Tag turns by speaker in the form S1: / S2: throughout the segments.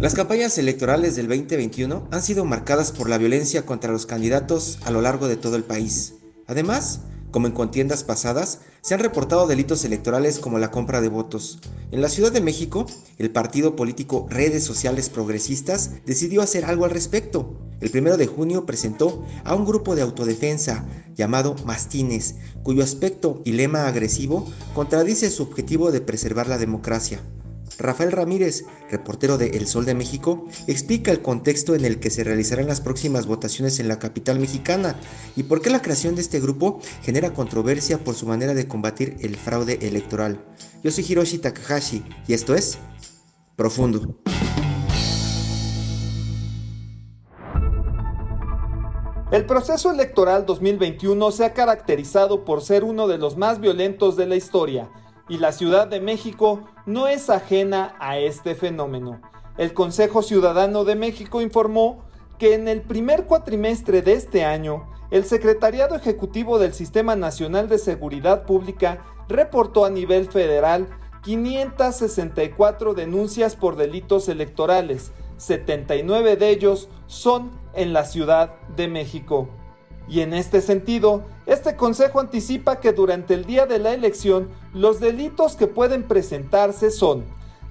S1: Las campañas electorales del 2021 han sido marcadas por la violencia contra los candidatos a lo largo de todo el país. Además, como en contiendas pasadas, se han reportado delitos electorales como la compra de votos. En la Ciudad de México, el partido político Redes Sociales Progresistas decidió hacer algo al respecto. El 1 de junio presentó a un grupo de autodefensa llamado Mastines, cuyo aspecto y lema agresivo contradice su objetivo de preservar la democracia. Rafael Ramírez, reportero de El Sol de México, explica el contexto en el que se realizarán las próximas votaciones en la capital mexicana y por qué la creación de este grupo genera controversia por su manera de combatir el fraude electoral. Yo soy Hiroshi Takahashi y esto es Profundo.
S2: El proceso electoral 2021 se ha caracterizado por ser uno de los más violentos de la historia y la Ciudad de México no es ajena a este fenómeno. El Consejo Ciudadano de México informó que en el primer cuatrimestre de este año, el Secretariado Ejecutivo del Sistema Nacional de Seguridad Pública reportó a nivel federal 564 denuncias por delitos electorales, 79 de ellos son en la Ciudad de México. Y en este sentido, este consejo anticipa que durante el día de la elección los delitos que pueden presentarse son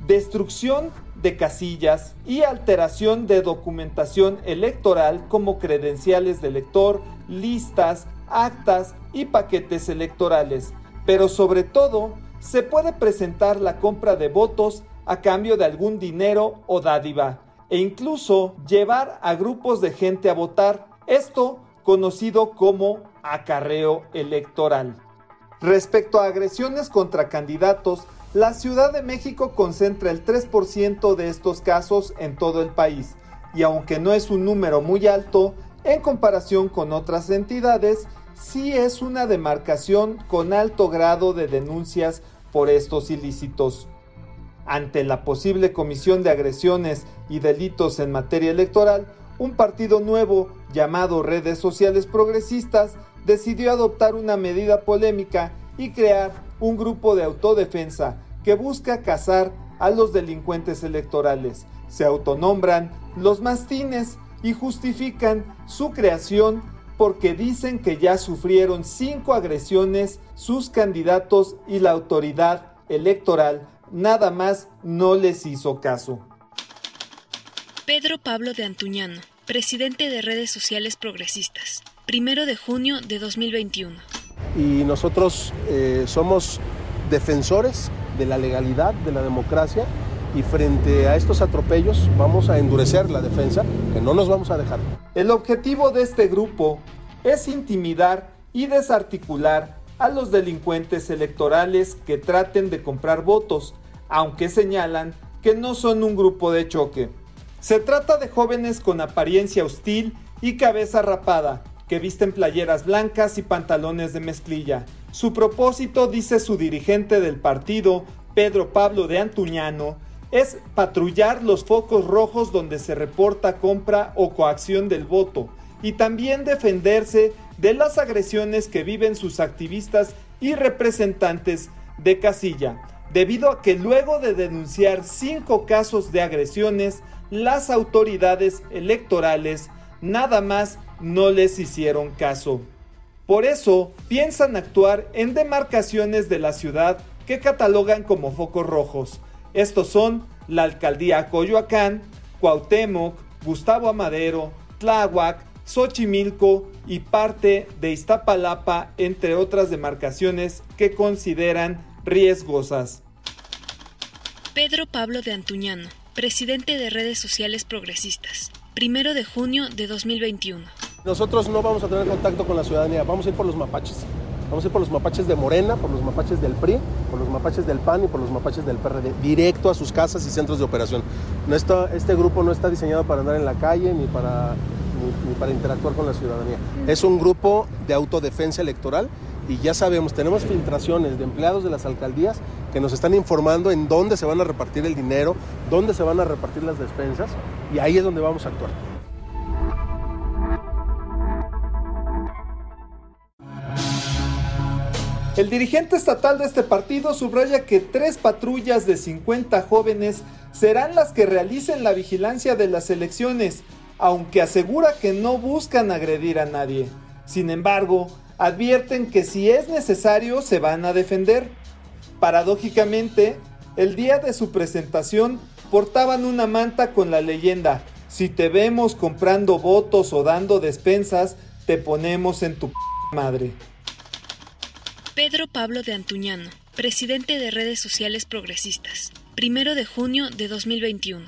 S2: destrucción de casillas y alteración de documentación electoral como credenciales de elector, listas, actas y paquetes electorales. Pero sobre todo, se puede presentar la compra de votos a cambio de algún dinero o dádiva e incluso llevar a grupos de gente a votar. Esto conocido como acarreo electoral. Respecto a agresiones contra candidatos, la Ciudad de México concentra el 3% de estos casos en todo el país, y aunque no es un número muy alto, en comparación con otras entidades, sí es una demarcación con alto grado de denuncias por estos ilícitos. Ante la posible comisión de agresiones y delitos en materia electoral, un partido nuevo llamado Redes Sociales Progresistas decidió adoptar una medida polémica y crear un grupo de autodefensa que busca cazar a los delincuentes electorales. Se autonombran los mastines y justifican su creación porque dicen que ya sufrieron cinco agresiones sus candidatos y la autoridad electoral nada más no les hizo caso.
S3: Pedro Pablo de Antuñano, presidente de Redes Sociales Progresistas, primero de junio de 2021.
S4: Y nosotros eh, somos defensores de la legalidad, de la democracia, y frente a estos atropellos vamos a endurecer la defensa, que no nos vamos a dejar.
S2: El objetivo de este grupo es intimidar y desarticular a los delincuentes electorales que traten de comprar votos, aunque señalan que no son un grupo de choque. Se trata de jóvenes con apariencia hostil y cabeza rapada, que visten playeras blancas y pantalones de mezclilla. Su propósito, dice su dirigente del partido, Pedro Pablo de Antuñano, es patrullar los focos rojos donde se reporta compra o coacción del voto y también defenderse de las agresiones que viven sus activistas y representantes de casilla, debido a que luego de denunciar cinco casos de agresiones, las autoridades electorales nada más no les hicieron caso. Por eso piensan actuar en demarcaciones de la ciudad que catalogan como focos rojos. Estos son la alcaldía Coyoacán, Cuauhtémoc, Gustavo Amadero, Tláhuac, Xochimilco y parte de Iztapalapa, entre otras demarcaciones que consideran riesgosas.
S3: Pedro Pablo de Antuñano presidente de Redes Sociales Progresistas, primero de junio de 2021.
S4: Nosotros no vamos a tener contacto con la ciudadanía, vamos a ir por los mapaches. Vamos a ir por los mapaches de Morena, por los mapaches del PRI, por los mapaches del PAN y por los mapaches del PRD, directo a sus casas y centros de operación. No está, este grupo no está diseñado para andar en la calle ni para, ni, ni para interactuar con la ciudadanía. Es un grupo de autodefensa electoral y ya sabemos, tenemos filtraciones de empleados de las alcaldías que nos están informando en dónde se van a repartir el dinero, dónde se van a repartir las despensas y ahí es donde vamos a actuar.
S2: El dirigente estatal de este partido subraya que tres patrullas de 50 jóvenes serán las que realicen la vigilancia de las elecciones, aunque asegura que no buscan agredir a nadie. Sin embargo, advierten que si es necesario se van a defender. Paradójicamente, el día de su presentación portaban una manta con la leyenda, si te vemos comprando votos o dando despensas, te ponemos en tu madre.
S3: Pedro Pablo de Antuñano, presidente de redes sociales progresistas, primero de junio de 2021.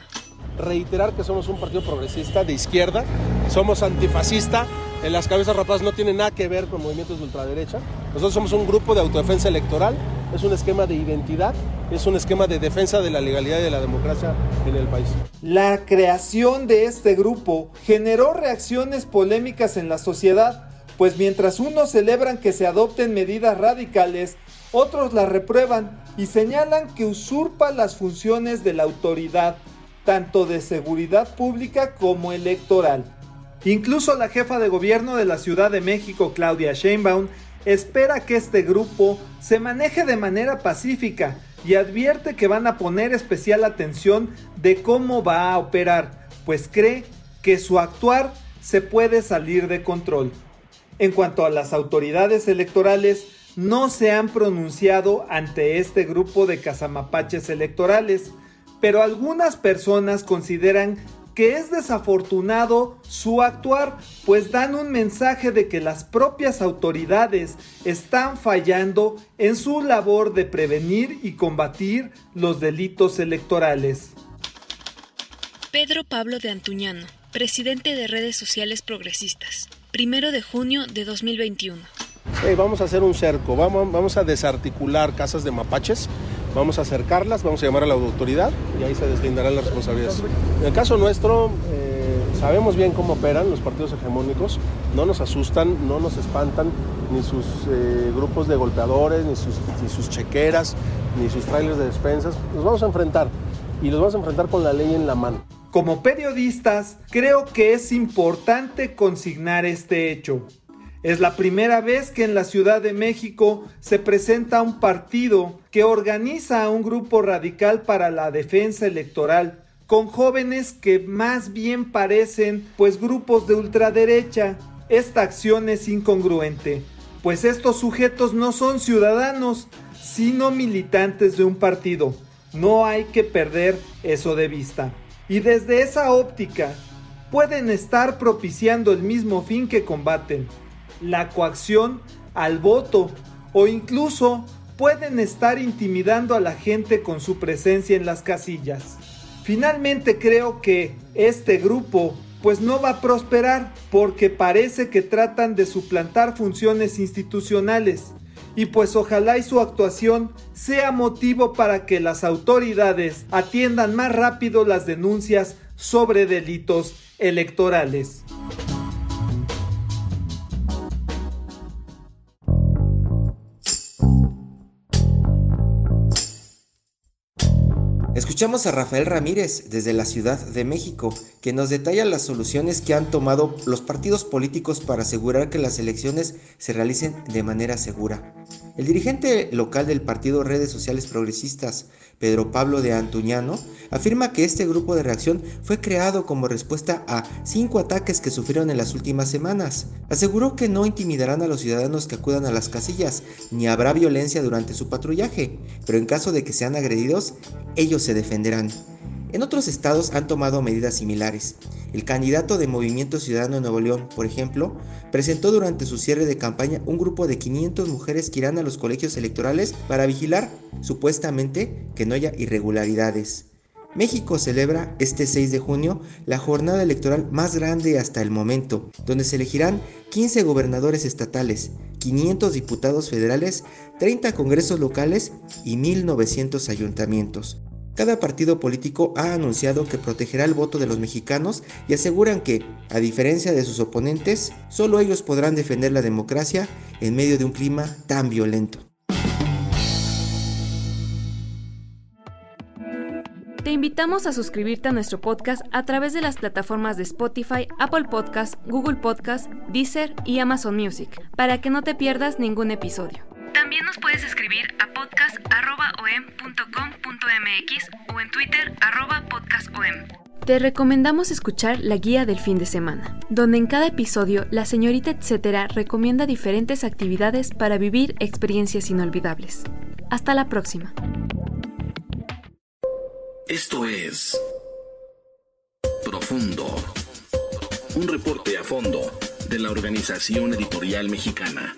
S4: Reiterar que somos un partido progresista de izquierda, somos antifascista, en las cabezas rapadas no tiene nada que ver con movimientos de ultraderecha. Nosotros somos un grupo de autodefensa electoral, es un esquema de identidad, es un esquema de defensa de la legalidad y de la democracia en el país.
S2: La creación de este grupo generó reacciones polémicas en la sociedad, pues mientras unos celebran que se adopten medidas radicales, otros las reprueban y señalan que usurpa las funciones de la autoridad, tanto de seguridad pública como electoral. Incluso la jefa de gobierno de la Ciudad de México, Claudia Sheinbaum, espera que este grupo se maneje de manera pacífica y advierte que van a poner especial atención de cómo va a operar, pues cree que su actuar se puede salir de control. En cuanto a las autoridades electorales, no se han pronunciado ante este grupo de casamapaches electorales, pero algunas personas consideran que es desafortunado su actuar, pues dan un mensaje de que las propias autoridades están fallando en su labor de prevenir y combatir los delitos electorales.
S3: Pedro Pablo de Antuñano, presidente de redes sociales progresistas, primero de junio de 2021.
S4: Hey, vamos a hacer un cerco, vamos, vamos a desarticular casas de mapaches, vamos a acercarlas, vamos a llamar a la autoridad y ahí se deslindarán las responsabilidades. En el caso nuestro, eh, sabemos bien cómo operan los partidos hegemónicos, no nos asustan, no nos espantan ni sus eh, grupos de golpeadores, ni sus, ni chequeras, ni sus trailers de despensas. Los vamos a enfrentar y los vamos a enfrentar con la ley en la mano.
S2: Como periodistas, creo que es importante consignar este hecho. Es la primera vez que en la Ciudad de México se presenta un partido que organiza a un grupo radical para la defensa electoral, con jóvenes que más bien parecen pues grupos de ultraderecha. Esta acción es incongruente, pues estos sujetos no son ciudadanos, sino militantes de un partido. No hay que perder eso de vista. Y desde esa óptica, pueden estar propiciando el mismo fin que combaten, la coacción al voto o incluso pueden estar intimidando a la gente con su presencia en las casillas. Finalmente creo que este grupo pues no va a prosperar porque parece que tratan de suplantar funciones institucionales y pues ojalá su actuación sea motivo para que las autoridades atiendan más rápido las denuncias sobre delitos electorales.
S1: Escuchamos a Rafael Ramírez desde la Ciudad de México, que nos detalla las soluciones que han tomado los partidos políticos para asegurar que las elecciones se realicen de manera segura. El dirigente local del partido Redes Sociales Progresistas, Pedro Pablo de Antuñano, afirma que este grupo de reacción fue creado como respuesta a cinco ataques que sufrieron en las últimas semanas. Aseguró que no intimidarán a los ciudadanos que acudan a las casillas, ni habrá violencia durante su patrullaje, pero en caso de que sean agredidos, ellos se defenderán. En otros estados han tomado medidas similares. El candidato de Movimiento Ciudadano de Nuevo León, por ejemplo, presentó durante su cierre de campaña un grupo de 500 mujeres que irán a los colegios electorales para vigilar, supuestamente, que no haya irregularidades. México celebra este 6 de junio la jornada electoral más grande hasta el momento, donde se elegirán 15 gobernadores estatales, 500 diputados federales, 30 congresos locales y 1.900 ayuntamientos. Cada partido político ha anunciado que protegerá el voto de los mexicanos y aseguran que, a diferencia de sus oponentes, solo ellos podrán defender la democracia en medio de un clima tan violento.
S3: Te invitamos a suscribirte a nuestro podcast a través de las plataformas de Spotify, Apple Podcast, Google Podcast, Deezer y Amazon Music, para que no te pierdas ningún episodio. También nos puedes escribir a podcast.om.com.mx o en Twitter podcastom. Te recomendamos escuchar la guía del fin de semana, donde en cada episodio la señorita etcétera recomienda diferentes actividades para vivir experiencias inolvidables. Hasta la próxima.
S5: Esto es Profundo, un reporte a fondo de la Organización Editorial Mexicana.